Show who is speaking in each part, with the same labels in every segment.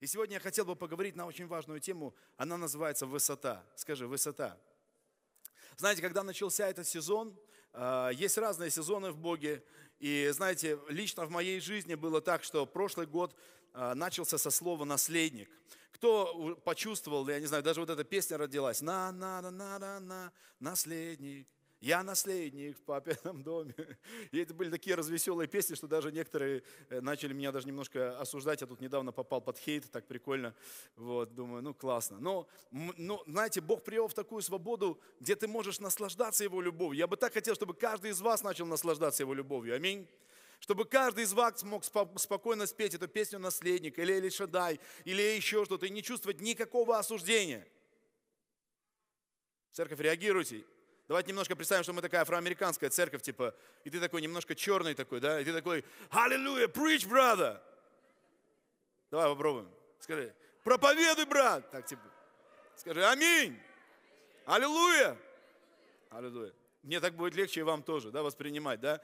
Speaker 1: И сегодня я хотел бы поговорить на очень важную тему. Она называется «Высота». Скажи, «Высота». Знаете, когда начался этот сезон, а, есть разные сезоны в Боге. И знаете, лично в моей жизни было так, что прошлый год а, начался со слова «наследник». Кто почувствовал, я не знаю, даже вот эта песня родилась, на на на на на на наследник, я наследник в папином доме. И это были такие развеселые песни, что даже некоторые э, начали меня даже немножко осуждать. Я тут недавно попал под хейт, так прикольно. Вот, думаю, ну классно. Но, ну, знаете, Бог привел в такую свободу, где ты можешь наслаждаться Его любовью. Я бы так хотел, чтобы каждый из вас начал наслаждаться Его любовью. Аминь. Чтобы каждый из вас мог спокойно спеть эту песню «Наследник» или «Или Шадай», или еще что-то, и не чувствовать никакого осуждения. Церковь, реагируйте. Давайте немножко представим, что мы такая афроамериканская церковь, типа, и ты такой немножко черный такой, да, и ты такой, аллилуйя, preach, brother. Давай попробуем. Скажи, проповедуй, брат. Так, типа, скажи, аминь. Аллилуйя. Аллилуйя. Мне так будет легче и вам тоже, да, воспринимать, да.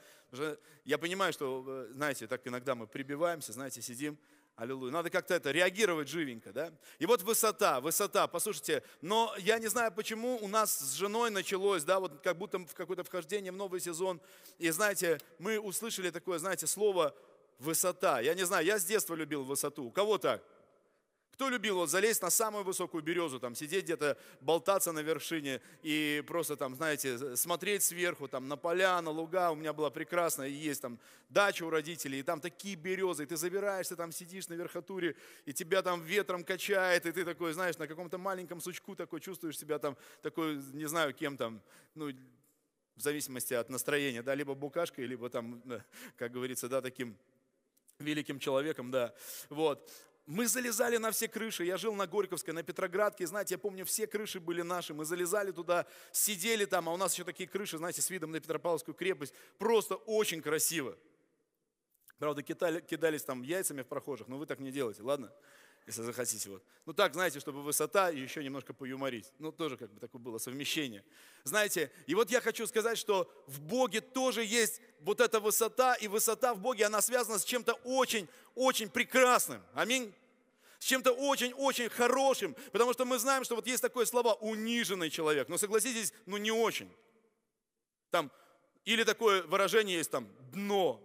Speaker 1: Я понимаю, что, э, знаете, так иногда мы прибиваемся, знаете, сидим, Аллилуйя. Надо как-то это реагировать живенько, да? И вот высота, высота, послушайте, но я не знаю, почему у нас с женой началось, да, вот как будто в какое-то вхождение в новый сезон. И знаете, мы услышали такое, знаете, слово высота. Я не знаю, я с детства любил высоту. У кого так? Кто любил вот залезть на самую высокую березу, там сидеть где-то, болтаться на вершине и просто там, знаете, смотреть сверху, там на поля, на луга. У меня была прекрасная, есть там дача у родителей, и там такие березы, и ты забираешься, там сидишь на верхотуре, и тебя там ветром качает, и ты такой, знаешь, на каком-то маленьком сучку такой чувствуешь себя там, такой, не знаю, кем там, ну, в зависимости от настроения, да, либо букашкой, либо там, как говорится, да, таким великим человеком, да, вот мы залезали на все крыши. Я жил на Горьковской, на Петроградке. Знаете, я помню, все крыши были наши. Мы залезали туда, сидели там, а у нас еще такие крыши, знаете, с видом на Петропавловскую крепость. Просто очень красиво. Правда, кидали, кидались там яйцами в прохожих, но вы так не делайте, ладно? Если захотите. Вот. Ну так, знаете, чтобы высота и еще немножко поюморить. Ну тоже как бы такое было совмещение. Знаете, и вот я хочу сказать, что в Боге тоже есть вот эта высота, и высота в Боге, она связана с чем-то очень-очень прекрасным. Аминь чем-то очень-очень хорошим, потому что мы знаем, что вот есть такое слово «униженный человек», но согласитесь, ну не очень. Там, или такое выражение есть там «дно»,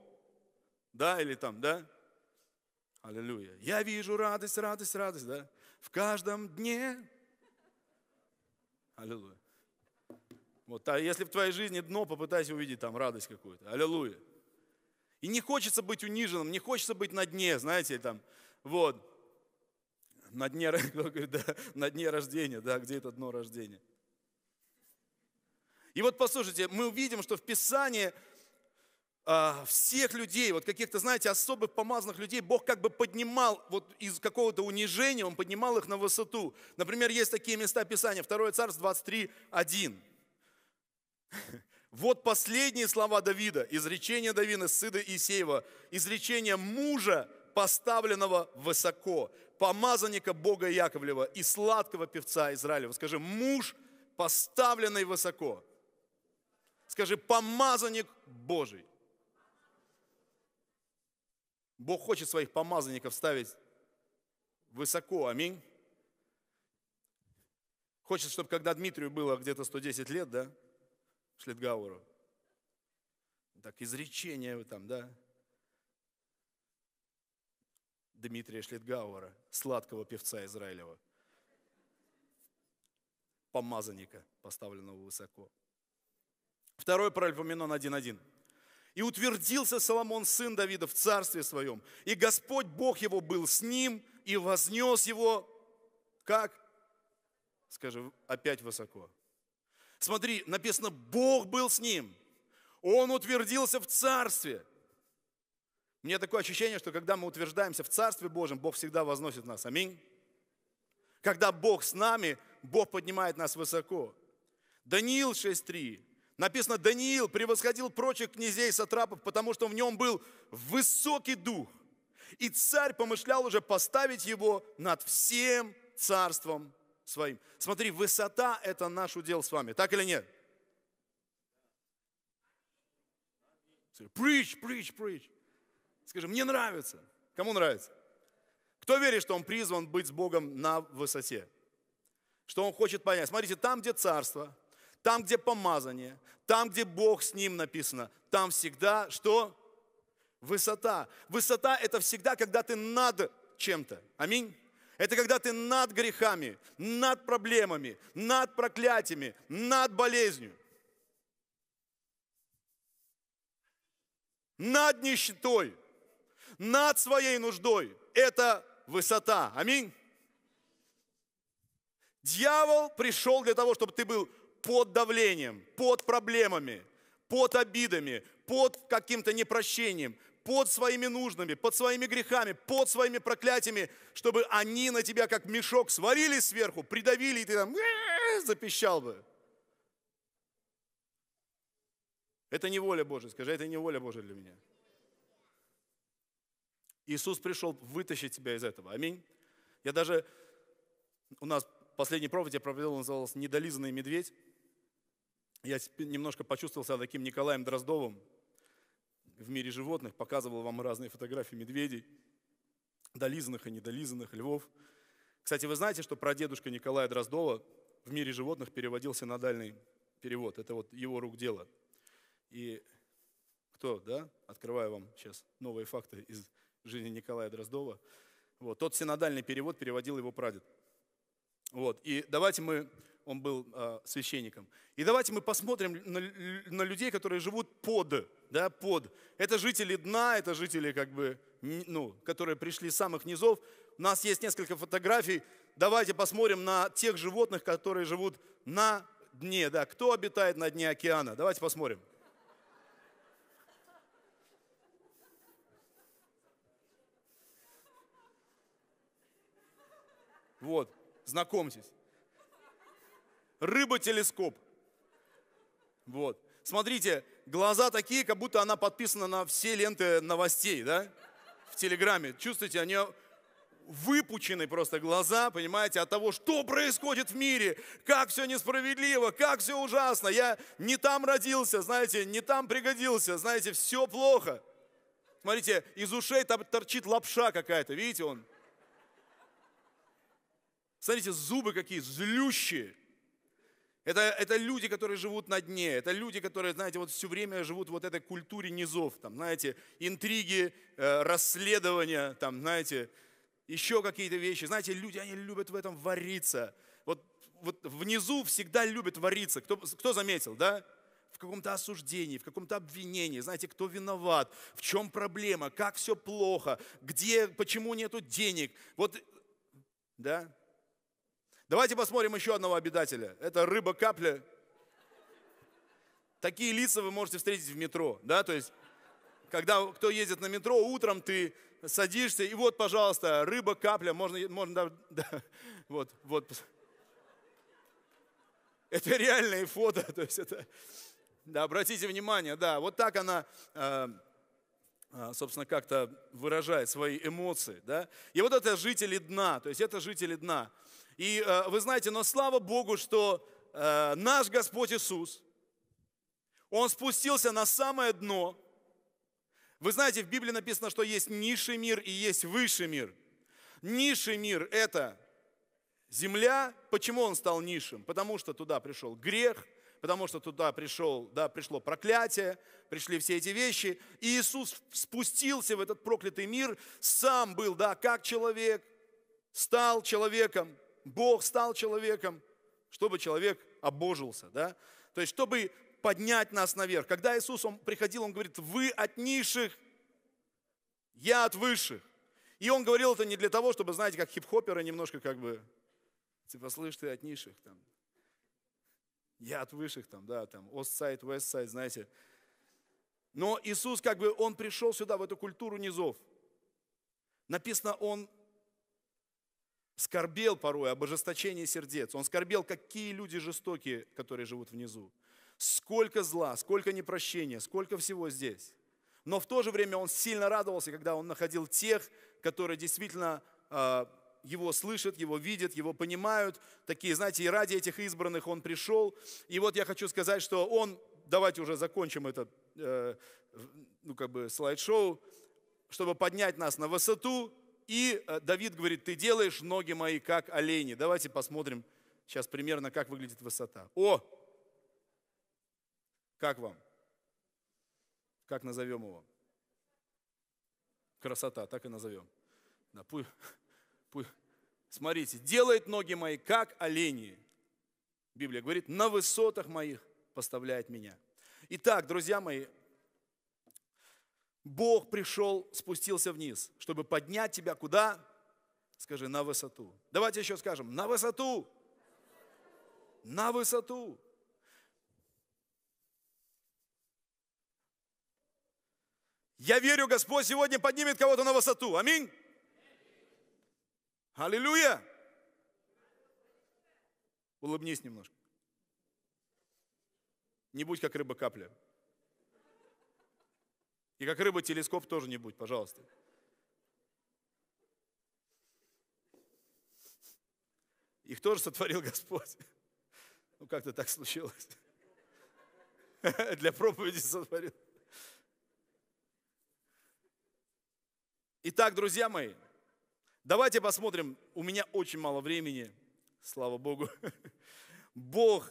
Speaker 1: да, или там, да, Аллилуйя. Я вижу радость, радость, радость, да, в каждом дне. Аллилуйя. Вот, а если в твоей жизни дно, попытайся увидеть там радость какую-то. Аллилуйя. И не хочется быть униженным, не хочется быть на дне, знаете, там, вот, на дне, да, на дне рождения, да, где это дно рождения. И вот послушайте, мы увидим, что в Писании а, всех людей, вот каких-то, знаете, особых помазанных людей, Бог как бы поднимал вот из какого-то унижения, Он поднимал их на высоту. Например, есть такие места Писания, 2 Царств 23, 1. Вот последние слова Давида, изречение Давида, сына Исеева, изречение мужа, поставленного высоко, помазанника Бога Яковлева и сладкого певца Израилева. Скажи, муж, поставленный высоко. Скажи, помазанник Божий. Бог хочет своих помазанников ставить высоко, аминь. Хочет, чтобы когда Дмитрию было где-то 110 лет, да, Шлитгауру, так изречение там, да, Дмитрия Шлитгауэра, сладкого певца Израилева, помазанника, поставленного высоко. Второй Паральпоменон 1.1. И утвердился Соломон, сын Давида, в царстве своем. И Господь Бог его был с ним, и вознес его, как? Скажи, опять высоко. Смотри, написано, Бог был с ним. Он утвердился в царстве. Мне такое ощущение, что когда мы утверждаемся в Царстве Божьем, Бог всегда возносит нас. Аминь. Когда Бог с нами, Бог поднимает нас высоко. Даниил 6.3. Написано, Даниил превосходил прочих князей сатрапов, потому что в нем был высокий дух. И царь помышлял уже поставить его над всем царством своим. Смотри, высота – это наш удел с вами. Так или нет? Preach, preach, preach. Скажи, мне нравится. Кому нравится? Кто верит, что он призван быть с Богом на высоте? Что он хочет понять? Смотрите, там, где царство, там, где помазание, там, где Бог с ним написано, там всегда что? Высота. Высота – это всегда, когда ты над чем-то. Аминь. Это когда ты над грехами, над проблемами, над проклятиями, над болезнью. Над нищетой, над своей нуждой. Это высота. Аминь. Дьявол пришел для того, чтобы ты был под давлением, под проблемами, под обидами, под каким-то непрощением, под своими нуждами, под своими грехами, под своими проклятиями, чтобы они на тебя как мешок свалились сверху, придавили, и ты там запищал бы. Это не воля Божья, скажи, это не воля Божья для меня. Иисус пришел вытащить тебя из этого. Аминь. Я даже, у нас последний проповедь я провел, назывался «Недолизанный медведь». Я немножко почувствовал себя таким Николаем Дроздовым, в мире животных, показывал вам разные фотографии медведей, долизанных и недолизанных, львов. Кстати, вы знаете, что про дедушка Николая Дроздова в мире животных переводился на дальний перевод. Это вот его рук дело. И кто, да? Открываю вам сейчас новые факты из жизни Николая Дроздова. Вот, тот синодальный перевод переводил его прадед. Вот, и давайте мы он был э, священником. И давайте мы посмотрим на, на людей, которые живут под, да, под. Это жители дна, это жители, как бы, ну, которые пришли с самых низов. У нас есть несколько фотографий. Давайте посмотрим на тех животных, которые живут на дне. Да. Кто обитает на дне океана? Давайте посмотрим. Вот, знакомьтесь рыба-телескоп. Вот. Смотрите, глаза такие, как будто она подписана на все ленты новостей, да? В Телеграме. Чувствуете, они выпучены просто глаза, понимаете, от того, что происходит в мире, как все несправедливо, как все ужасно. Я не там родился, знаете, не там пригодился, знаете, все плохо. Смотрите, из ушей там торчит лапша какая-то, видите он? Смотрите, зубы какие злющие. Это, это люди, которые живут на дне, это люди, которые, знаете, вот все время живут в вот этой культуре низов, там, знаете, интриги, э, расследования, там, знаете, еще какие-то вещи. Знаете, люди, они любят в этом вариться. Вот, вот внизу всегда любят вариться. Кто, кто заметил, да? в каком-то осуждении, в каком-то обвинении, знаете, кто виноват, в чем проблема, как все плохо, где, почему нету денег. Вот, да, Давайте посмотрим еще одного обитателя. Это рыба-капля. Такие лица вы можете встретить в метро, да, то есть, когда кто ездит на метро, утром ты садишься, и вот, пожалуйста, рыба-капля, можно, можно, да, вот, вот. Это реальные фото, то есть это, да, обратите внимание, да, вот так она, э, собственно, как-то выражает свои эмоции, да. И вот это жители дна, то есть это жители дна. И э, вы знаете, но слава Богу, что э, наш Господь Иисус, Он спустился на самое дно. Вы знаете, в Библии написано, что есть низший мир и есть высший мир. Низший мир – это земля. Почему он стал низшим? Потому что туда пришел грех, потому что туда пришел, да, пришло проклятие, пришли все эти вещи. И Иисус спустился в этот проклятый мир, сам был, да, как человек, стал человеком, Бог стал человеком, чтобы человек обожился, да? То есть, чтобы поднять нас наверх. Когда Иисус он приходил, Он говорит, вы от низших, я от высших. И Он говорил это не для того, чтобы, знаете, как хип-хоперы немножко как бы, типа, слышь, ты от низших, там, я от высших, там, да, там, East side, West side, знаете. Но Иисус, как бы, Он пришел сюда, в эту культуру низов. Написано, Он скорбел порой об ожесточении сердец. Он скорбел, какие люди жестокие, которые живут внизу. Сколько зла, сколько непрощения, сколько всего здесь. Но в то же время он сильно радовался, когда он находил тех, которые действительно э, его слышат, его видят, его понимают. Такие, знаете, и ради этих избранных он пришел. И вот я хочу сказать, что он, давайте уже закончим это, э, ну как бы слайд-шоу, чтобы поднять нас на высоту, И э, Давид говорит, ты делаешь ноги мои, как олени. Давайте посмотрим сейчас примерно, как выглядит высота. О! Как вам? Как назовем его? Красота, так и назовем. Да, пусть, пусть. Смотрите, делает ноги мои, как олени. Библия говорит, на высотах моих поставляет меня. Итак, друзья мои, Бог пришел, спустился вниз, чтобы поднять тебя куда? Скажи, на высоту. Давайте еще скажем, на высоту. На высоту. Я верю, Господь сегодня поднимет кого-то на высоту. Аминь. Аллилуйя. Улыбнись немножко. Не будь как рыба капля. И как рыба телескоп тоже не будь, пожалуйста. Их тоже сотворил Господь. Ну как-то так случилось. Для проповеди сотворил. Итак, друзья мои, давайте посмотрим. У меня очень мало времени, слава Богу. Бог,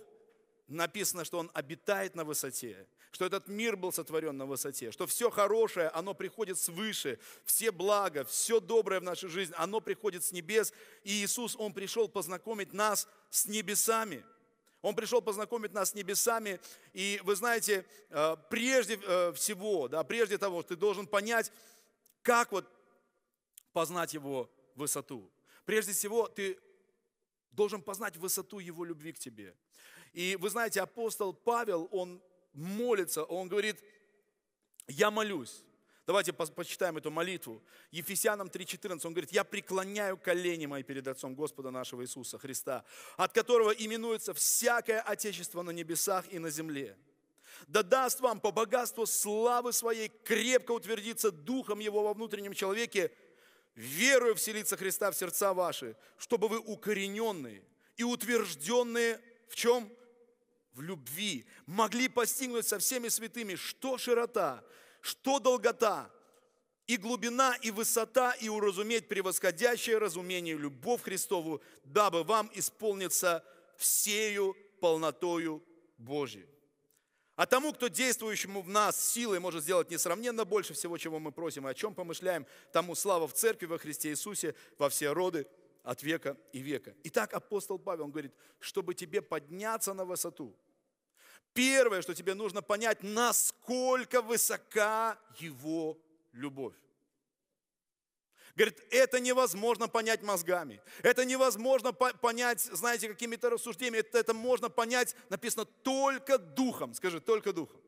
Speaker 1: написано, что Он обитает на высоте, что этот мир был сотворен на высоте, что все хорошее, оно приходит свыше, все блага, все доброе в нашей жизни, оно приходит с небес. И Иисус, Он пришел познакомить нас с небесами. Он пришел познакомить нас с небесами, и вы знаете, э, прежде э, всего, да, прежде того, ты должен понять, как вот познать Его высоту. Прежде всего, ты должен познать высоту Его любви к тебе. И вы знаете, апостол Павел, он молится, он говорит, я молюсь. Давайте почитаем эту молитву. Ефесянам 3.14, он говорит, я преклоняю колени мои перед Отцом Господа нашего Иисуса Христа, от которого именуется всякое Отечество на небесах и на земле. Да даст вам по богатству славы своей крепко утвердиться Духом Его во внутреннем человеке, верую вселиться Христа в сердца ваши, чтобы вы укорененные и утвержденные в чем? В любви. Могли постигнуть со всеми святыми, что широта, что долгота, и глубина, и высота, и уразуметь превосходящее разумение любовь Христову, дабы вам исполниться всею полнотою Божией. А тому, кто действующему в нас силой может сделать несравненно больше всего, чего мы просим и о чем помышляем, тому слава в церкви во Христе Иисусе во все роды от века и века. Итак, апостол Павел он говорит, чтобы тебе подняться на высоту, первое, что тебе нужно понять, насколько высока его любовь. Говорит, это невозможно понять мозгами. Это невозможно понять, знаете, какими-то рассуждениями. Это, это можно понять, написано, только духом. Скажи, только духом.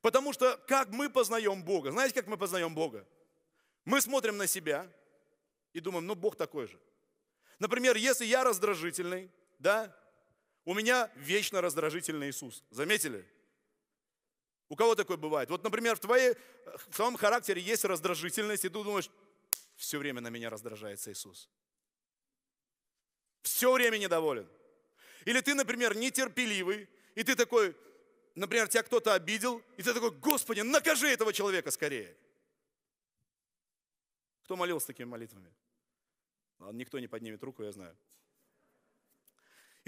Speaker 1: Потому что как мы познаем Бога? Знаете, как мы познаем Бога? Мы смотрим на себя и думаем, ну Бог такой же. Например, если я раздражительный, да, у меня вечно раздражительный Иисус. Заметили? У кого такое бывает? Вот, например, в, твоей, в твоем характере есть раздражительность, и ты думаешь, все время на меня раздражается Иисус. Все время недоволен. Или ты, например, нетерпеливый, и ты такой, например, тебя кто-то обидел, и ты такой, Господи, накажи этого человека скорее. Кто молился такими молитвами? Ладно, никто не поднимет руку, я знаю.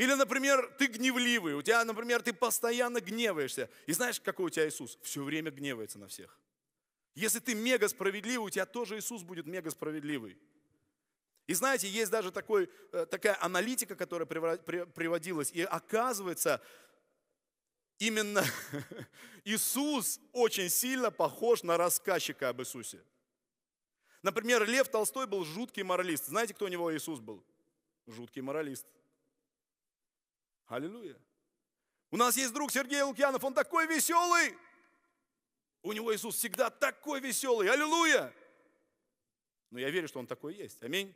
Speaker 1: Или, например, ты гневливый, у тебя, например, ты постоянно гневаешься. И знаешь, какой у тебя Иисус? Все время гневается на всех. Если ты мега справедливый, у тебя тоже Иисус будет мега справедливый. И знаете, есть даже такой, э, такая аналитика, которая приводилась, и оказывается, именно Иисус очень сильно похож на рассказчика об Иисусе. Например, Лев Толстой был жуткий моралист. Знаете, кто у него Иисус был? Жуткий моралист. Аллилуйя. У нас есть друг Сергей Лукьянов, он такой веселый. У него Иисус всегда такой веселый. Аллилуйя. Но я верю, что он такой есть. Аминь.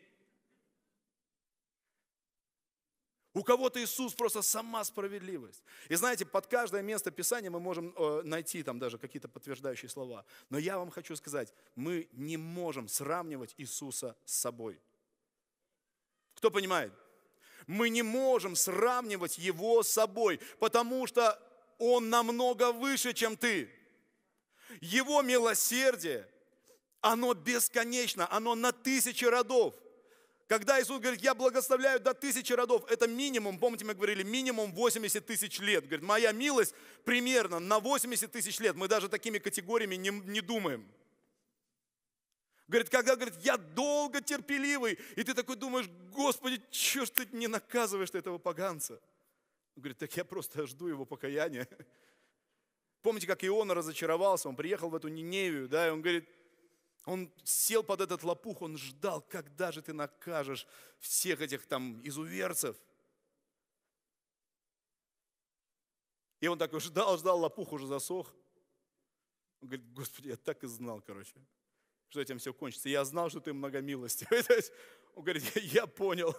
Speaker 1: У кого-то Иисус просто сама справедливость. И знаете, под каждое место Писания мы можем э, найти там даже какие-то подтверждающие слова. Но я вам хочу сказать, мы не можем сравнивать Иисуса с собой. Кто понимает? Мы не можем сравнивать его с собой, потому что он намного выше, чем ты. Его милосердие, Оно бесконечно, оно на тысячи родов. Когда Иисус говорит, я благословляю до тысячи родов, это минимум, помните, мы говорили, минимум 80 тысяч лет. Говорит, моя милость примерно на 80 тысяч лет. Мы даже такими категориями не, не думаем. Говорит, когда, говорит, я долго терпеливый, и ты такой думаешь, Господи, что ж ты не наказываешь этого поганца? Он говорит, так я просто жду его покаяния. Помните, как Иона разочаровался, он приехал в эту Ниневию, да, и он говорит, он сел под этот лопух, он ждал, когда же ты накажешь всех этих там изуверцев. И он такой ждал, ждал, лопух уже засох. Он говорит, Господи, я так и знал, короче, что этим все кончится. Я знал, что ты многомилостивый. Он говорит, я понял,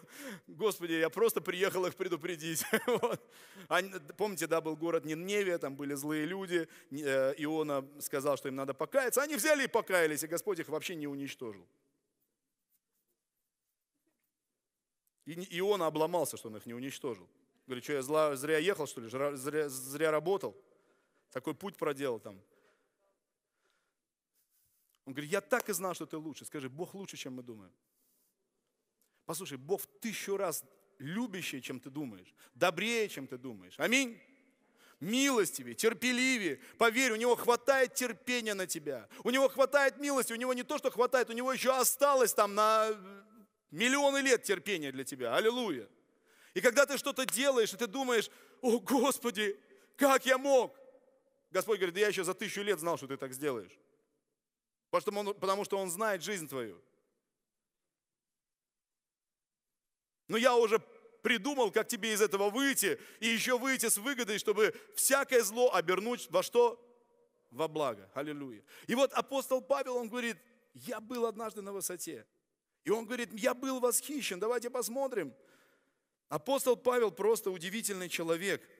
Speaker 1: Господи, я просто приехал их предупредить. Вот. Они, помните, да, был город Ниневия, там были злые люди, э, Иона сказал, что им надо покаяться, они взяли и покаялись, и Господь их вообще не уничтожил. И Иона обломался, что он их не уничтожил. Говорит, что я зря ехал, что ли, зря, зря работал, такой путь проделал там. Он говорит, я так и знал, что ты лучше. Скажи, Бог лучше, чем мы думаем. Послушай, Бог тысячу раз любящий, чем ты думаешь, добрее, чем ты думаешь. Аминь. Милостивее, терпеливее. Поверь, у него хватает терпения на тебя. У него хватает милости. У него не то, что хватает, у него еще осталось там на миллионы лет терпения для тебя. Аллилуйя. И когда ты что-то делаешь, и ты думаешь, о Господи, как я мог? Господь говорит, да я еще за тысячу лет знал, что ты так сделаешь. Потому что он, потому что он знает жизнь твою. Но я уже придумал, как тебе из этого выйти, и еще выйти с выгодой, чтобы всякое зло обернуть во что? Во благо. Аллилуйя. И вот апостол Павел, он говорит, я был однажды на высоте. И он говорит, я был восхищен, давайте посмотрим. Апостол Павел просто удивительный человек –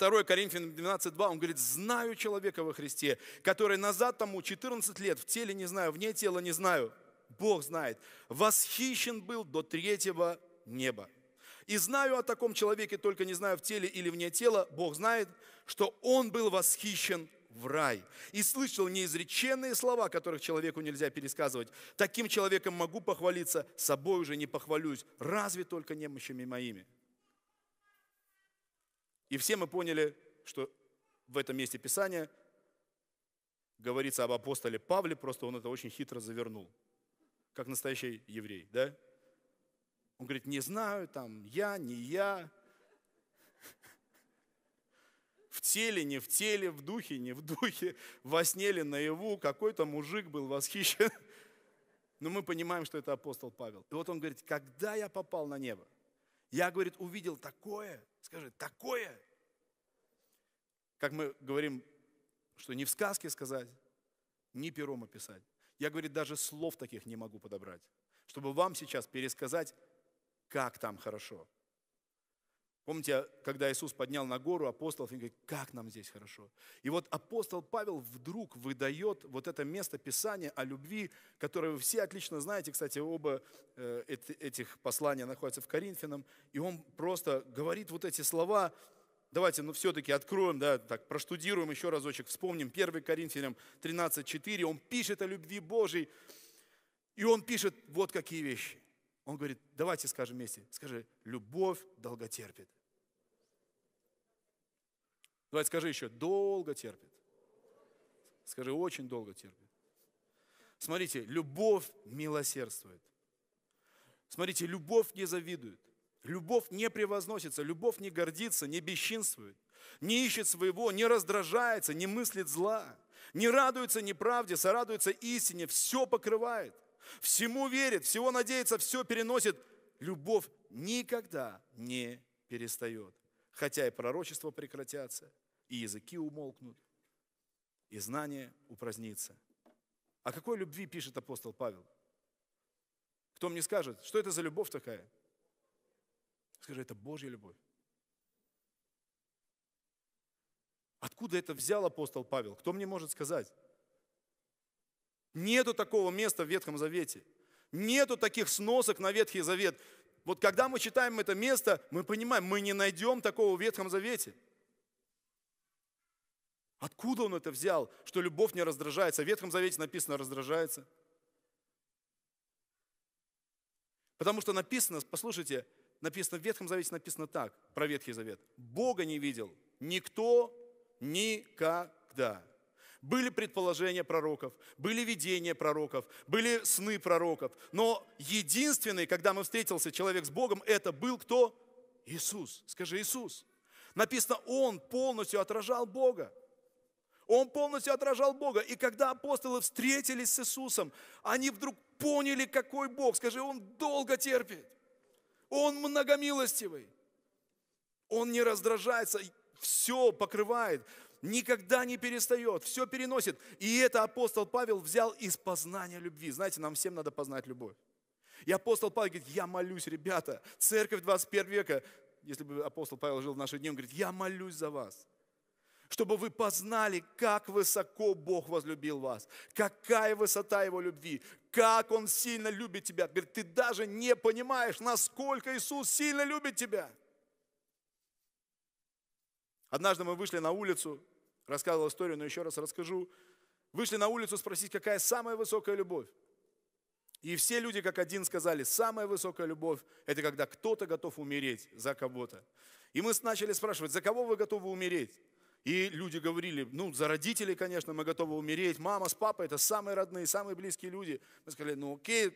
Speaker 1: 2 Коринфянам 12.2, он говорит, знаю человека во Христе, который назад тому 14 лет, в теле не знаю, вне тела не знаю, Бог знает, восхищен был до третьего неба. И знаю о таком человеке, только не знаю в теле или вне тела, Бог знает, что он был восхищен в рай. И слышал неизреченные слова, которых человеку нельзя пересказывать. Таким человеком могу похвалиться, собой уже не похвалюсь, разве только немощами моими. И все мы поняли, что в этом месте Писания говорится об апостоле Павле, просто он это очень хитро завернул, как настоящий еврей, да? Он говорит, не знаю, там, я, не я, в теле, не в теле, в духе, не в духе, во сне или наяву, какой-то мужик был восхищен. Но мы понимаем, что это апостол Павел. И вот он говорит, когда я попал на небо, я, говорит, увидел такое, скажи, такое, как мы говорим, что не в сказке сказать, ни пером описать. Я, говорит, даже слов таких не могу подобрать, чтобы вам сейчас пересказать, как там хорошо. Помните, когда Иисус поднял на гору апостолов, и говорит, как нам здесь хорошо. И вот апостол Павел вдруг выдает вот это место Писания о любви, которое вы все отлично знаете. Кстати, оба э, этих послания находятся в Коринфянам. И он просто говорит вот эти слова, Давайте, ну, все-таки откроем, да, так, проштудируем еще разочек, вспомним 1 Коринфянам 13.4. Он пишет о любви Божьей, и он пишет вот какие вещи. Он говорит, давайте скажем вместе, скажи, любовь долго Давайте скажи еще, долго терпит. Скажи, очень долго терпит. Смотрите, любовь милосердствует. Смотрите, любовь не завидует. Любовь не превозносится, любовь не гордится, не бесчинствует, не ищет своего, не раздражается, не мыслит зла, не радуется неправде, сорадуется истине, все покрывает, всему верит, всего надеется, все переносит. Любовь никогда не перестает, хотя и пророчества прекратятся, и языки умолкнут, и знание упразднится. О какой любви пишет апостол Павел? Кто мне скажет, что это за любовь такая? Скажи, это Божья любовь. Откуда это взял апостол Павел? Кто мне может сказать? Нету такого места в Ветхом Завете. Нету таких сносок на Ветхий Завет. Вот когда мы читаем это место, мы понимаем, мы не найдем такого в Ветхом Завете. Откуда он это взял, что любовь не раздражается? В Ветхом Завете написано раздражается. Потому что написано, послушайте, написано в Ветхом Завете написано так, про Ветхий Завет. Бога не видел никто никогда. Были предположения пророков, были видения пророков, были сны пророков. Но единственный, когда мы встретился человек с Богом, это был кто? Иисус. Скажи Иисус. Написано, Он полностью отражал Бога. Он полностью отражал Бога. И когда апостолы встретились с Иисусом, они вдруг поняли, какой Бог. Скажи, Он долго терпит. Он многомилостивый. Он не раздражается, все покрывает никогда не перестает, все переносит. И это апостол Павел взял из познания любви. Знаете, нам всем надо познать любовь. И апостол Павел говорит, я молюсь, ребята, церковь 21 века, если бы апостол Павел жил в наши дни, он говорит, я молюсь за вас, чтобы вы познали, как высоко Бог возлюбил вас, какая высота Его любви, как Он сильно любит тебя. Говорит, ты даже не понимаешь, насколько Иисус сильно любит тебя. Однажды мы вышли на улицу, рассказывал историю, но еще раз расскажу. Вышли на улицу спросить, какая самая высокая любовь. И все люди как один сказали, самая высокая любовь – это когда кто-то готов умереть за кого-то. И мы начали спрашивать, за кого вы готовы умереть? И люди говорили, ну, за родителей, конечно, мы готовы умереть. Мама с папой – это самые родные, самые близкие люди. Мы сказали, ну, окей,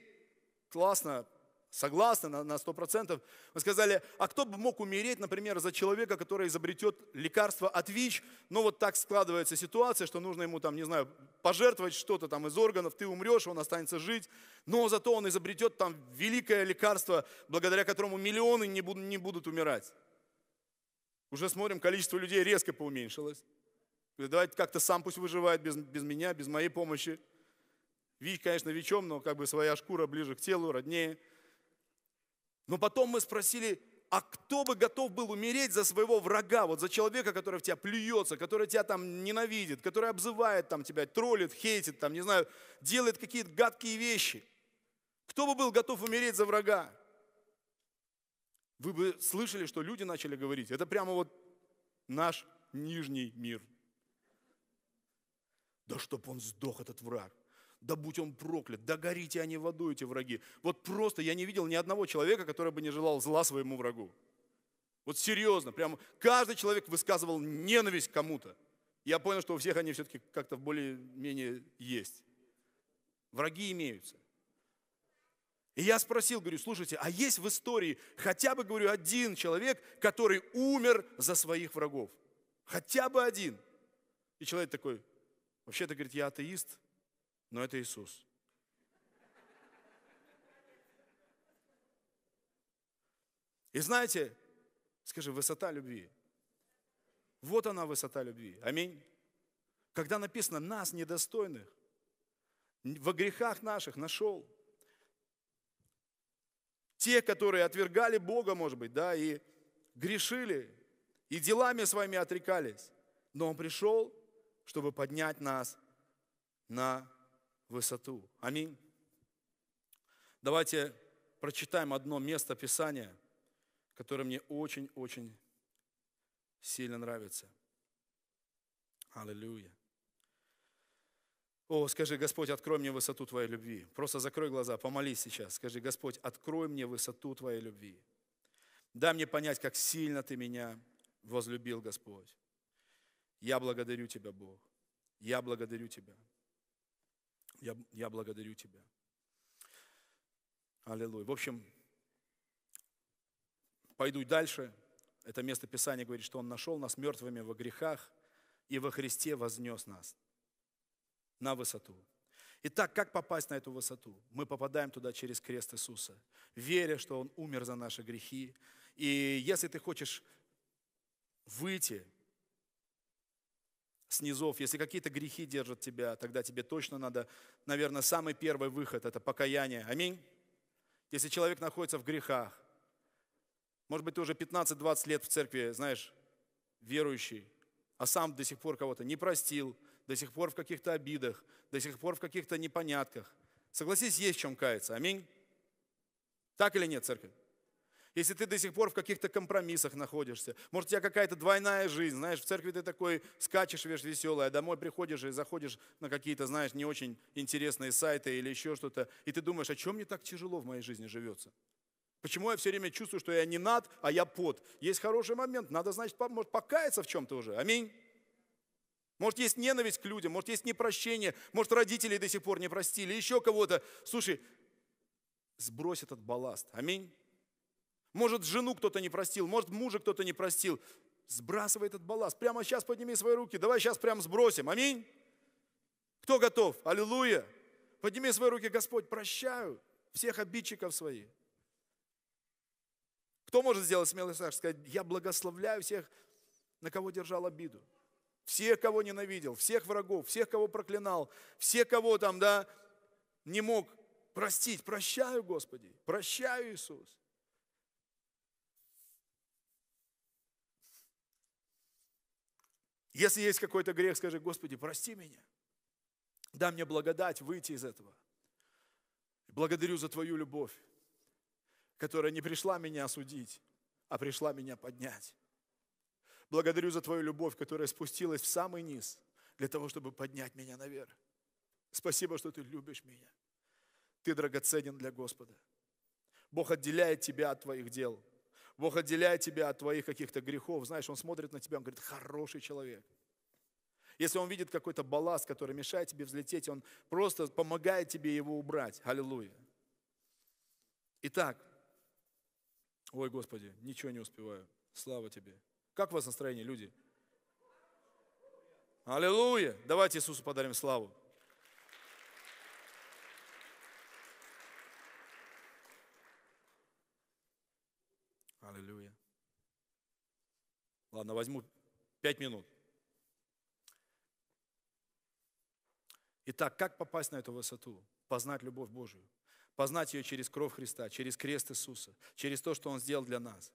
Speaker 1: классно, согласны на, на 100%. Вы сказали, а кто бы мог умереть, например, за человека, который изобретет лекарство от ВИЧ, но вот так складывается ситуация, что нужно ему там, не знаю, пожертвовать что-то там из органов, ты умрешь, он останется жить, но зато он изобретет там великое лекарство, благодаря которому миллионы не будут, не будут умирать. Уже смотрим, количество людей резко поуменьшилось. Давайте как-то сам пусть выживает без, без меня, без моей помощи. ВИЧ, конечно, ВИЧом, но как бы своя шкура ближе к телу, роднее – но потом мы спросили, а кто бы готов был умереть за своего врага, вот за человека, который в тебя плюется, который тебя там ненавидит, который обзывает там тебя, троллит, хейтит, там, не знаю, делает какие-то гадкие вещи. Кто бы был готов умереть за врага? Вы бы слышали, что люди начали говорить. Это прямо вот наш нижний мир. Да чтоб он сдох, этот враг да будь он проклят, да горите они водой, эти враги. Вот просто я не видел ни одного человека, который бы не желал зла своему врагу. Вот серьезно, прямо каждый человек высказывал ненависть кому-то. Я понял, что у всех они все-таки как-то более-менее есть. Враги имеются. И я спросил, говорю, слушайте, а есть в истории хотя бы, говорю, один человек, который умер за своих врагов? Хотя бы один. И человек такой, вообще-то, говорит, я атеист, но это Иисус. И знаете, скажи, высота любви. Вот она высота любви. Аминь. Когда написано нас недостойных, во грехах наших нашел. Те, которые отвергали Бога, может быть, да, и грешили, и делами своими отрекались. Но Он пришел, чтобы поднять нас на высоту. Аминь. Давайте прочитаем одно место Писания, которое мне очень-очень сильно нравится. Аллилуйя. О, скажи, Господь, открой мне высоту Твоей любви. Просто закрой глаза, помолись сейчас. Скажи, Господь, открой мне высоту Твоей любви. Дай мне понять, как сильно Ты меня возлюбил, Господь. Я благодарю Тебя, Бог. Я благодарю Тебя. Я, я благодарю Тебя. Аллилуйя. В общем, пойду дальше. Это место Писания говорит, что Он нашел нас мертвыми во грехах и во Христе вознес нас на высоту. Итак, как попасть на эту высоту? Мы попадаем туда через крест Иисуса, веря, что Он умер за наши грехи. И если ты хочешь выйти снизов, если какие-то грехи держат тебя, тогда тебе точно надо, наверное, самый первый выход – это покаяние. Аминь. Если человек находится в грехах, может быть, ты уже 15-20 лет в церкви, знаешь, верующий, а сам до сих пор кого-то не простил, до сих пор в каких-то обидах, до сих пор в каких-то непонятках. Согласись, есть в чем каяться. Аминь. Так или нет, церковь? Если ты до сих пор в каких-то компромиссах находишься, может, у тебя какая-то двойная жизнь, знаешь, в церкви ты такой скачешь весь веселый, а домой приходишь и заходишь на какие-то, знаешь, не очень интересные сайты или еще что-то, и ты думаешь, а чем мне так тяжело в моей жизни живется? Почему я все время чувствую, что я не над, а я под? Есть хороший момент, надо, значит, может, покаяться в чем-то уже. Аминь. Может, есть ненависть к людям, может, есть непрощение, может, родители до сих пор не простили, еще кого-то. Слушай, сбрось этот балласт. Аминь. Может, жену кто-то не простил, может, мужа кто-то не простил. Сбрасывай этот балласт. Прямо сейчас подними свои руки. Давай сейчас прям сбросим. Аминь. Кто готов? Аллилуйя. Подними свои руки, Господь, прощаю всех обидчиков своих. Кто может сделать смелый шаг, сказать, я благословляю всех, на кого держал обиду. Всех, кого ненавидел, всех врагов, всех, кого проклинал, всех, кого там, да, не мог простить. Прощаю, Господи, прощаю, Иисус. Если есть какой-то грех, скажи, Господи, прости меня. Дай мне благодать выйти из этого. Благодарю за Твою любовь, которая не пришла меня осудить, а пришла меня поднять. Благодарю за Твою любовь, которая спустилась в самый низ, для того, чтобы поднять меня наверх. Спасибо, что Ты любишь меня. Ты драгоценен для Господа. Бог отделяет тебя от твоих дел. Бог отделяет тебя от твоих каких-то грехов. Знаешь, Он смотрит на тебя, Он говорит, хороший человек. Если Он видит какой-то балласт, который мешает тебе взлететь, Он просто помогает тебе его убрать. Аллилуйя. Итак, ой, Господи, ничего не успеваю. Слава Тебе. Как у вас настроение, люди? Аллилуйя. Давайте Иисусу подарим славу. Аллилуйя. Ладно, возьму пять минут. Итак, как попасть на эту высоту? Познать любовь Божию. Познать ее через кровь Христа, через крест Иисуса, через то, что Он сделал для нас.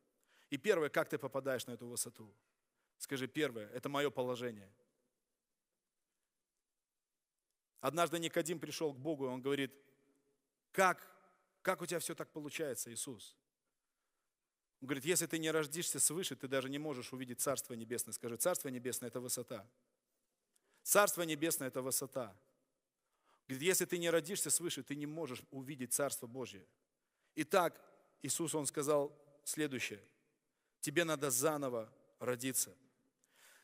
Speaker 1: И первое, как ты попадаешь на эту высоту? Скажи, первое, это мое положение. Однажды Никодим пришел к Богу, и он говорит, как, как у тебя все так получается, Иисус? Он говорит, если ты не рождишься свыше, ты даже не можешь увидеть Царство Небесное. Скажи, Царство Небесное – это высота. Царство Небесное – это высота. Говорит, если ты не родишься свыше, ты не можешь увидеть Царство Божье. Итак, Иисус, Он сказал следующее. Тебе надо заново родиться.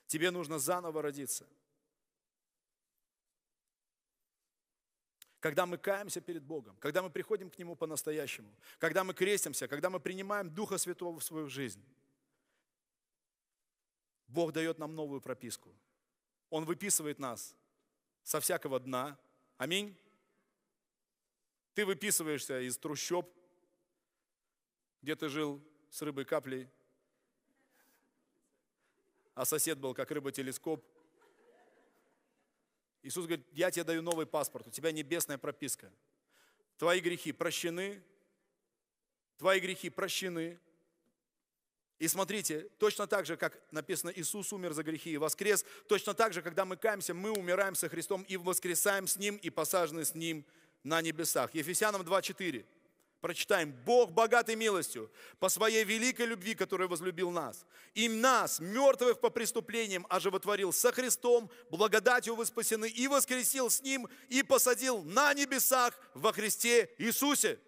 Speaker 1: Тебе нужно заново родиться. Когда мы каемся перед Богом, когда мы приходим к Нему по-настоящему, когда мы крестимся, когда мы принимаем Духа Святого в свою жизнь, Бог дает нам новую прописку. Он выписывает нас со всякого дна. Аминь. Ты выписываешься из трущоб, где ты жил с рыбой каплей, а сосед был как рыба-телескоп – Иисус говорит, я тебе даю новый паспорт, у тебя небесная прописка. Твои грехи прощены, твои грехи прощены. И смотрите, точно так же, как написано, Иисус умер за грехи и воскрес, точно так же, когда мы каемся, мы умираем со Христом и воскресаем с Ним и посажены с Ним на небесах. Ефесянам 2.4 прочитаем, Бог богатый милостью, по своей великой любви, которой возлюбил нас. И нас, мертвых по преступлениям, оживотворил со Христом, благодатью вы спасены, и воскресил с Ним, и посадил на небесах во Христе Иисусе.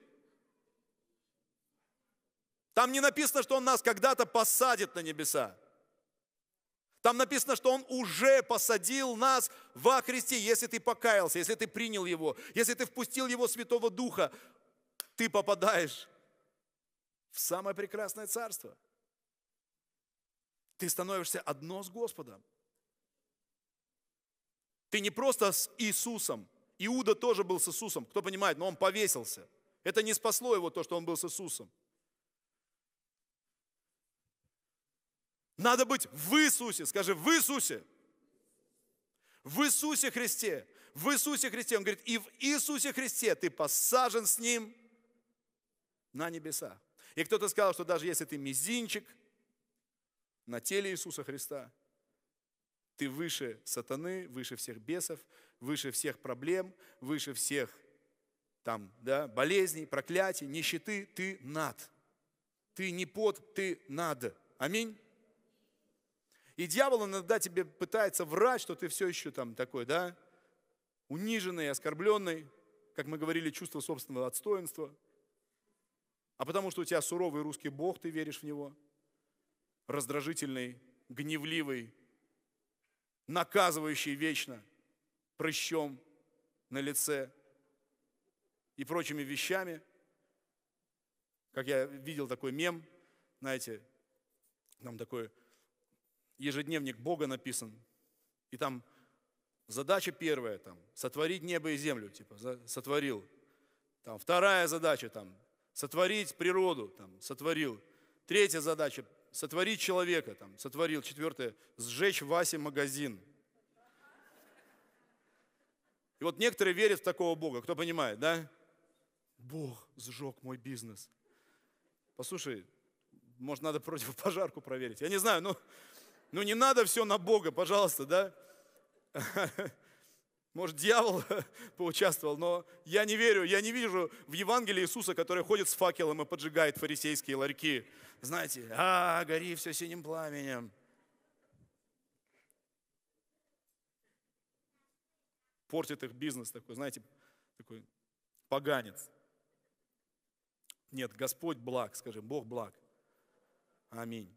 Speaker 1: Там не написано, что Он нас когда-то посадит на небеса. Там написано, что Он уже посадил нас во Христе, если ты покаялся, если ты принял Его, если ты впустил Его Святого Духа ты попадаешь в самое прекрасное царство. Ты становишься одно с Господом. Ты не просто с Иисусом. Иуда тоже был с Иисусом. Кто понимает, но он повесился. Это не спасло его то, что он был с Иисусом. Надо быть в Иисусе. Скажи, в Иисусе. В Иисусе Христе. В Иисусе Христе. Он говорит, и в Иисусе Христе ты посажен с Ним на небеса. И кто-то сказал, что даже если ты мизинчик на теле Иисуса Христа, ты выше сатаны, выше всех бесов, выше всех проблем, выше всех там, да, болезней, проклятий, нищеты, ты над. Ты не под, ты над. Аминь. И дьявол иногда тебе пытается врать, что ты все еще там такой, да, униженный, оскорбленный, как мы говорили, чувство собственного отстоинства. А потому что у тебя суровый русский Бог, ты веришь в Него, раздражительный, гневливый, наказывающий вечно, прыщом на лице и прочими вещами. Как я видел такой мем, знаете, там такой ежедневник Бога написан, и там задача первая, там, сотворить небо и землю, типа, сотворил. Там, вторая задача, там, сотворить природу, там, сотворил. Третья задача, сотворить человека, там, сотворил. Четвертая, сжечь Васе магазин. И вот некоторые верят в такого Бога, кто понимает, да? Бог сжег мой бизнес. Послушай, может, надо противопожарку проверить. Я не знаю, но ну не надо все на Бога, пожалуйста, да? Может, дьявол поучаствовал, но я не верю, я не вижу в Евангелии Иисуса, который ходит с факелом и поджигает фарисейские ларьки. Знаете, а, гори все синим пламенем. Портит их бизнес такой, знаете, такой поганец. Нет, Господь благ, скажи, Бог благ. Аминь.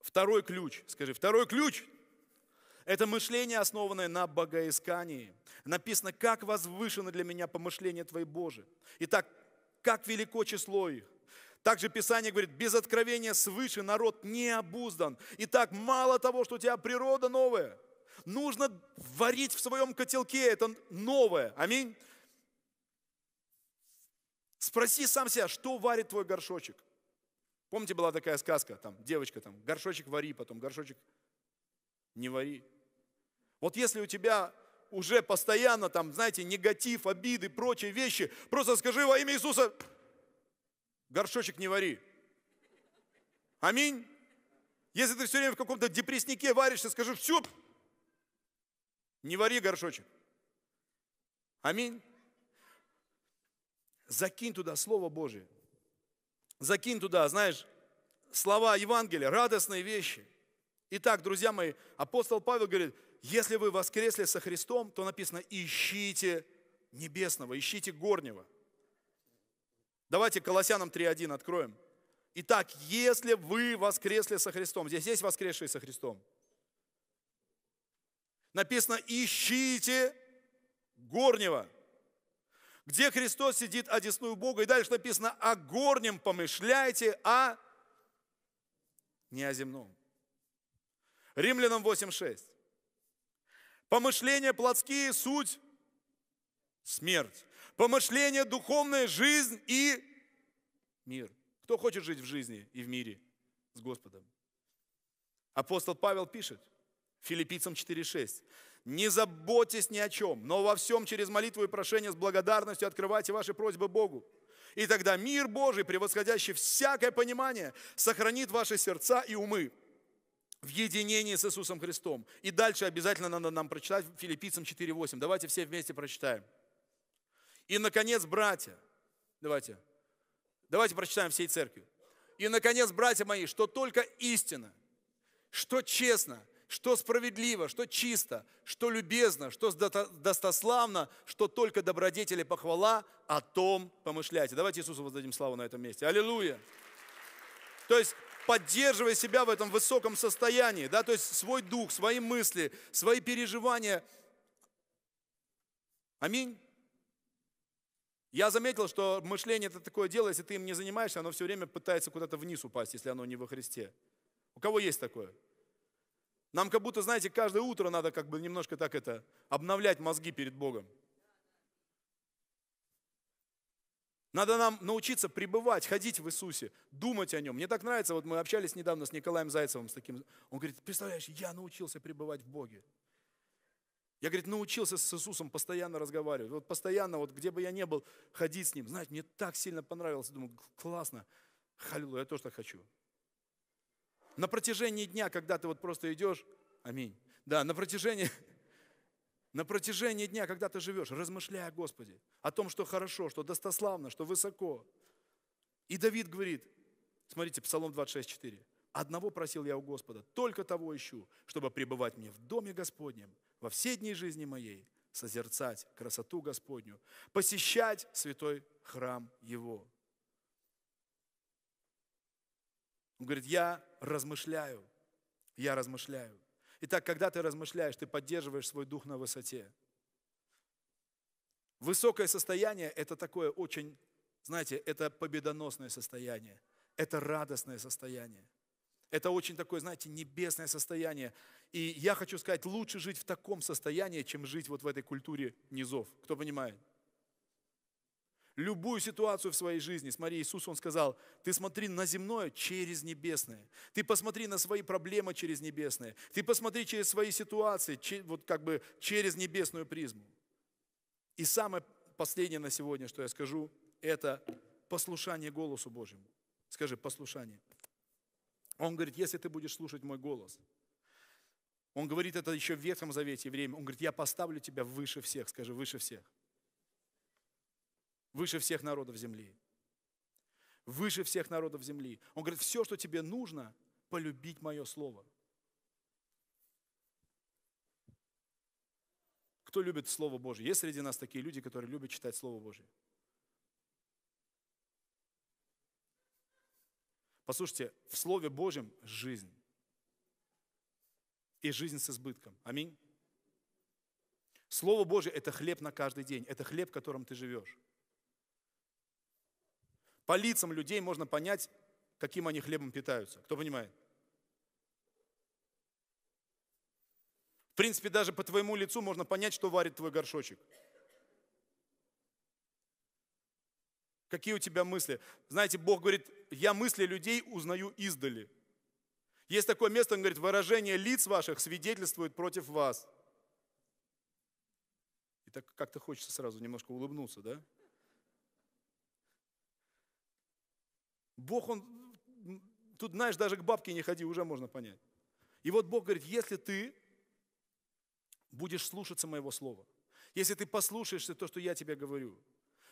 Speaker 1: Второй ключ, скажи, второй ключ – это мышление, основанное на богоискании. Написано, как возвышено для меня помышление Твои Божие. Итак, как велико число их. Также Писание говорит, без откровения свыше народ не обуздан. Итак, мало того, что у тебя природа новая, нужно варить в своем котелке это новое. Аминь. Спроси сам себя, что варит твой горшочек? Помните, была такая сказка, там, девочка, там, горшочек вари, потом горшочек не вари. Вот если у тебя уже постоянно, там, знаете, негатив, обиды, прочие вещи, просто скажи во имя Иисуса, горшочек не вари. Аминь. Если ты все время в каком-то депресснике варишься, скажи, все, не вари горшочек. Аминь. Закинь туда Слово Божие. Закинь туда, знаешь, слова Евангелия, радостные вещи. Итак, друзья мои, апостол Павел говорит, если вы воскресли со Христом, то написано, ищите небесного, ищите горнего. Давайте Колоссянам 3.1 откроем. Итак, если вы воскресли со Христом, здесь есть воскресшие со Христом. Написано, ищите горнего где Христос сидит одесную Бога. И дальше написано, о горнем помышляйте, а не о земном. Римлянам 8.6. Помышления плотские – суть смерть. Помышления духовная – жизнь и мир. Кто хочет жить в жизни и в мире с Господом? Апостол Павел пишет, Филиппийцам 4.6. Не заботьтесь ни о чем, но во всем через молитву и прошение с благодарностью открывайте ваши просьбы Богу. И тогда мир Божий, превосходящий всякое понимание, сохранит ваши сердца и умы в единении с Иисусом Христом. И дальше обязательно надо нам прочитать Филиппийцам 4.8. Давайте все вместе прочитаем. И, наконец, братья, давайте, давайте прочитаем всей церкви. И, наконец, братья мои, что только истина, что честно, что справедливо, что чисто, что любезно, что достославно, что только добродетели похвала, о том помышляйте. Давайте Иисусу воздадим славу на этом месте. Аллилуйя. То есть поддерживая себя в этом высоком состоянии, да, то есть свой дух, свои мысли, свои переживания. Аминь. Я заметил, что мышление это такое дело, если ты им не занимаешься, оно все время пытается куда-то вниз упасть, если оно не во Христе. У кого есть такое? Нам как будто, знаете, каждое утро надо как бы немножко так это, обновлять мозги перед Богом. Надо нам научиться пребывать, ходить в Иисусе, думать о Нем. Мне так нравится, вот мы общались недавно с Николаем Зайцевым, с таким, он говорит, представляешь, я научился пребывать в Боге. Я, говорит, научился с Иисусом постоянно разговаривать. Вот постоянно, вот где бы я ни был, ходить с Ним. Знаете, мне так сильно понравилось. Думаю, классно. Халилу, я тоже так хочу на протяжении дня, когда ты вот просто идешь, аминь, да, на протяжении, на протяжении дня, когда ты живешь, размышляя о Господе, о том, что хорошо, что достославно, что высоко. И Давид говорит, Смотрите, Псалом 26.4. Одного просил я у Господа, только того ищу, чтобы пребывать мне в доме Господнем во все дни жизни моей, созерцать красоту Господню, посещать святой храм Его. Он говорит, я размышляю, я размышляю. Итак, когда ты размышляешь, ты поддерживаешь свой дух на высоте. Высокое состояние – это такое очень, знаете, это победоносное состояние, это радостное состояние. Это очень такое, знаете, небесное состояние. И я хочу сказать, лучше жить в таком состоянии, чем жить вот в этой культуре низов. Кто понимает? Любую ситуацию в своей жизни, смотри, Иисус, Он сказал, ты смотри на земное через небесное. Ты посмотри на свои проблемы через небесное. Ты посмотри через свои ситуации, вот как бы через небесную призму. И самое последнее на сегодня, что я скажу, это послушание голосу Божьему. Скажи, послушание. Он говорит, если ты будешь слушать мой голос, он говорит это еще в Ветхом Завете время. Он говорит, я поставлю тебя выше всех. Скажи, выше всех. Выше всех народов земли. Выше всех народов земли. Он говорит, все, что тебе нужно, полюбить мое слово. Кто любит Слово Божье? Есть среди нас такие люди, которые любят читать Слово Божье? Послушайте, в Слове Божьем жизнь. И жизнь с избытком. Аминь. Слово Божье – это хлеб на каждый день. Это хлеб, которым ты живешь. По лицам людей можно понять, каким они хлебом питаются. Кто понимает? В принципе, даже по твоему лицу можно понять, что варит твой горшочек. Какие у тебя мысли? Знаете, Бог говорит, я мысли людей узнаю издали. Есть такое место, он говорит, выражение лиц ваших свидетельствует против вас. И так как-то хочется сразу немножко улыбнуться, да? Бог, он, тут, знаешь, даже к бабке не ходи, уже можно понять. И вот Бог говорит, если ты будешь слушаться моего слова, если ты послушаешься то, что я тебе говорю,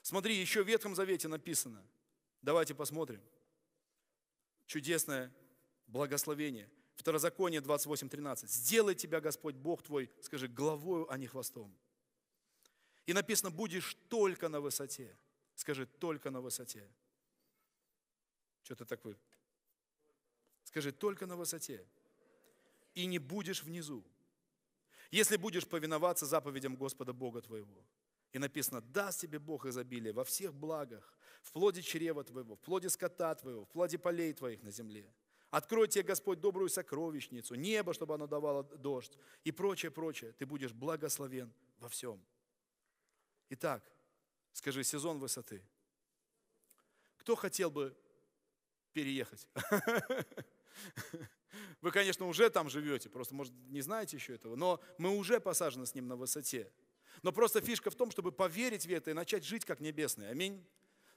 Speaker 1: смотри, еще в Ветхом Завете написано, давайте посмотрим, чудесное благословение. Второзаконие 28.13. «Сделай тебя, Господь Бог твой, скажи, главою, а не хвостом». И написано, будешь только на высоте. Скажи, только на высоте. Что ты такой? Скажи, только на высоте. И не будешь внизу. Если будешь повиноваться заповедям Господа Бога твоего. И написано, даст тебе Бог изобилие во всех благах, в плоде чрева твоего, в плоде скота твоего, в плоде полей твоих на земле. Открой тебе Господь добрую сокровищницу, небо, чтобы оно давало дождь и прочее, прочее. Ты будешь благословен во всем. Итак, скажи, сезон высоты. Кто хотел бы переехать? Вы, конечно, уже там живете, просто, может, не знаете еще этого, но мы уже посажены с ним на высоте. Но просто фишка в том, чтобы поверить в это и начать жить как небесный. Аминь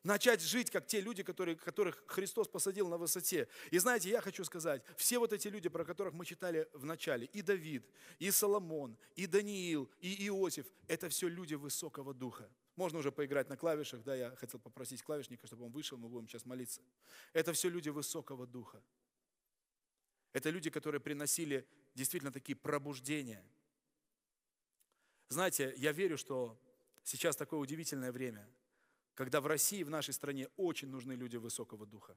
Speaker 1: начать жить, как те люди, которые, которых Христос посадил на высоте. И знаете, я хочу сказать, все вот эти люди, про которых мы читали в начале, и Давид, и Соломон, и Даниил, и Иосиф, это все люди высокого духа. Можно уже поиграть на клавишах, да, я хотел попросить клавишника, чтобы он вышел, мы будем сейчас молиться. Это все люди высокого духа. Это люди, которые приносили действительно такие пробуждения. Знаете, я верю, что сейчас такое удивительное время – когда в России, в нашей стране очень нужны люди высокого духа.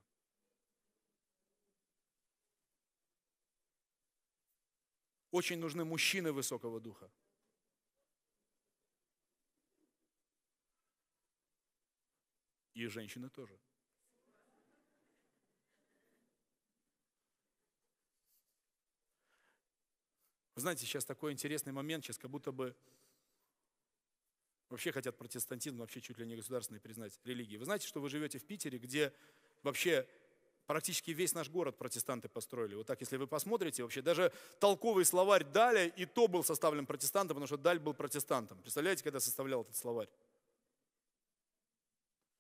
Speaker 1: Очень нужны мужчины высокого духа. И женщины тоже. Вы знаете, сейчас такой интересный момент, сейчас как будто бы Вообще хотят протестантизм вообще чуть ли не государственной признать религией. Вы знаете, что вы живете в Питере, где вообще практически весь наш город протестанты построили. Вот так, если вы посмотрите, вообще даже толковый словарь Даля и то был составлен протестантом, потому что Даль был протестантом. Представляете, когда составлял этот словарь?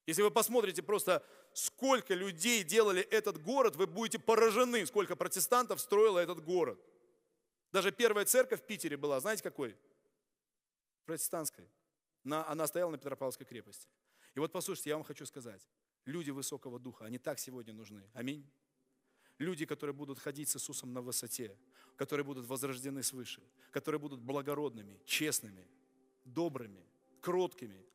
Speaker 1: Если вы посмотрите просто, сколько людей делали этот город, вы будете поражены, сколько протестантов строило этот город. Даже первая церковь в Питере была, знаете какой? Протестантской. На, она стояла на Петропавловской крепости. И вот послушайте, я вам хочу сказать. Люди высокого духа, они так сегодня нужны. Аминь. Люди, которые будут ходить с Иисусом на высоте, которые будут возрождены свыше, которые будут благородными, честными, добрыми, кроткими,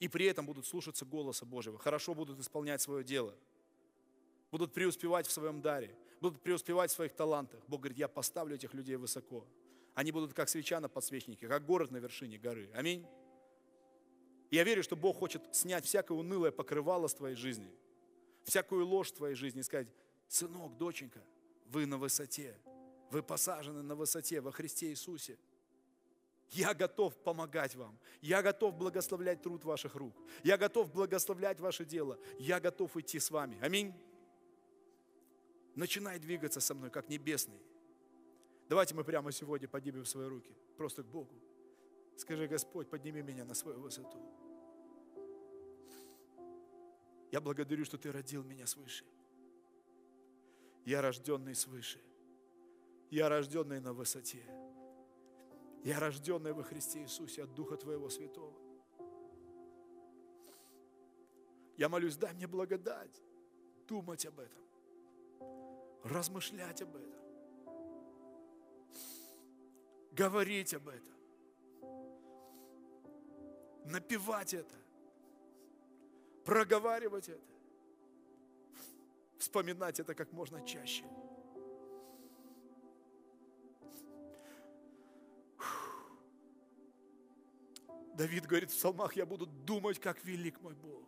Speaker 1: и при этом будут слушаться голоса Божьего, хорошо будут исполнять свое дело, будут преуспевать в своем даре, будут преуспевать в своих талантах. Бог говорит, я поставлю этих людей высоко. Они будут как свеча на подсвечнике, как город на вершине горы. Аминь. Я верю, что Бог хочет снять всякое унылое покрывало с твоей жизни, всякую ложь в твоей жизни и сказать, сынок, доченька, вы на высоте, вы посажены на высоте во Христе Иисусе. Я готов помогать вам. Я готов благословлять труд ваших рук. Я готов благословлять ваше дело. Я готов идти с вами. Аминь. Начинай двигаться со мной, как небесный. Давайте мы прямо сегодня поднимем свои руки, просто к Богу. Скажи, Господь, подними меня на свою высоту. Я благодарю, что Ты родил меня свыше. Я рожденный свыше. Я рожденный на высоте. Я рожденный во Христе Иисусе от Духа Твоего Святого. Я молюсь, дай мне благодать думать об этом, размышлять об этом, говорить об этом, напевать это, проговаривать это, вспоминать это как можно чаще. Давид говорит в псалмах, я буду думать, как велик мой Бог.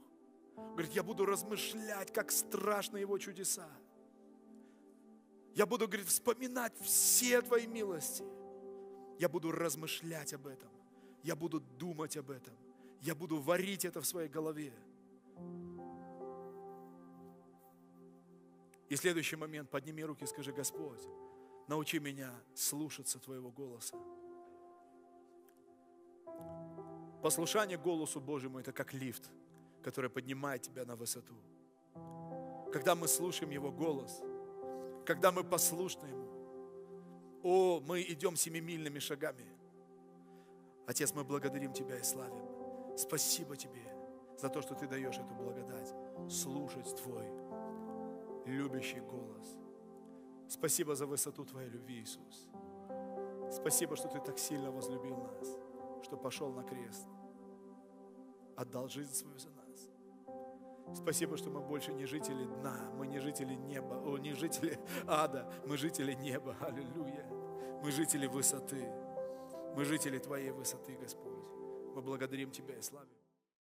Speaker 1: Говорит, я буду размышлять, как страшны Его чудеса. Я буду, говорит, вспоминать все Твои милости. Я буду размышлять об этом. Я буду думать об этом. Я буду варить это в своей голове. И следующий момент, подними руки и скажи, Господь, научи меня слушаться Твоего голоса. Послушание голосу Божьему – это как лифт, который поднимает тебя на высоту. Когда мы слушаем Его голос, когда мы послушны Ему, о, мы идем семимильными шагами. Отец, мы благодарим Тебя и славим. Спасибо Тебе за то, что Ты даешь эту благодать, слушать Твой любящий голос. Спасибо за высоту Твоей любви, Иисус. Спасибо, что Ты так сильно возлюбил нас, что пошел на крест отдал жизнь свою за нас. Спасибо, что мы больше не жители дна, мы не жители неба, о, не жители ада, мы жители неба, аллилуйя. Мы жители высоты, мы жители Твоей высоты, Господь. Мы благодарим Тебя и славим.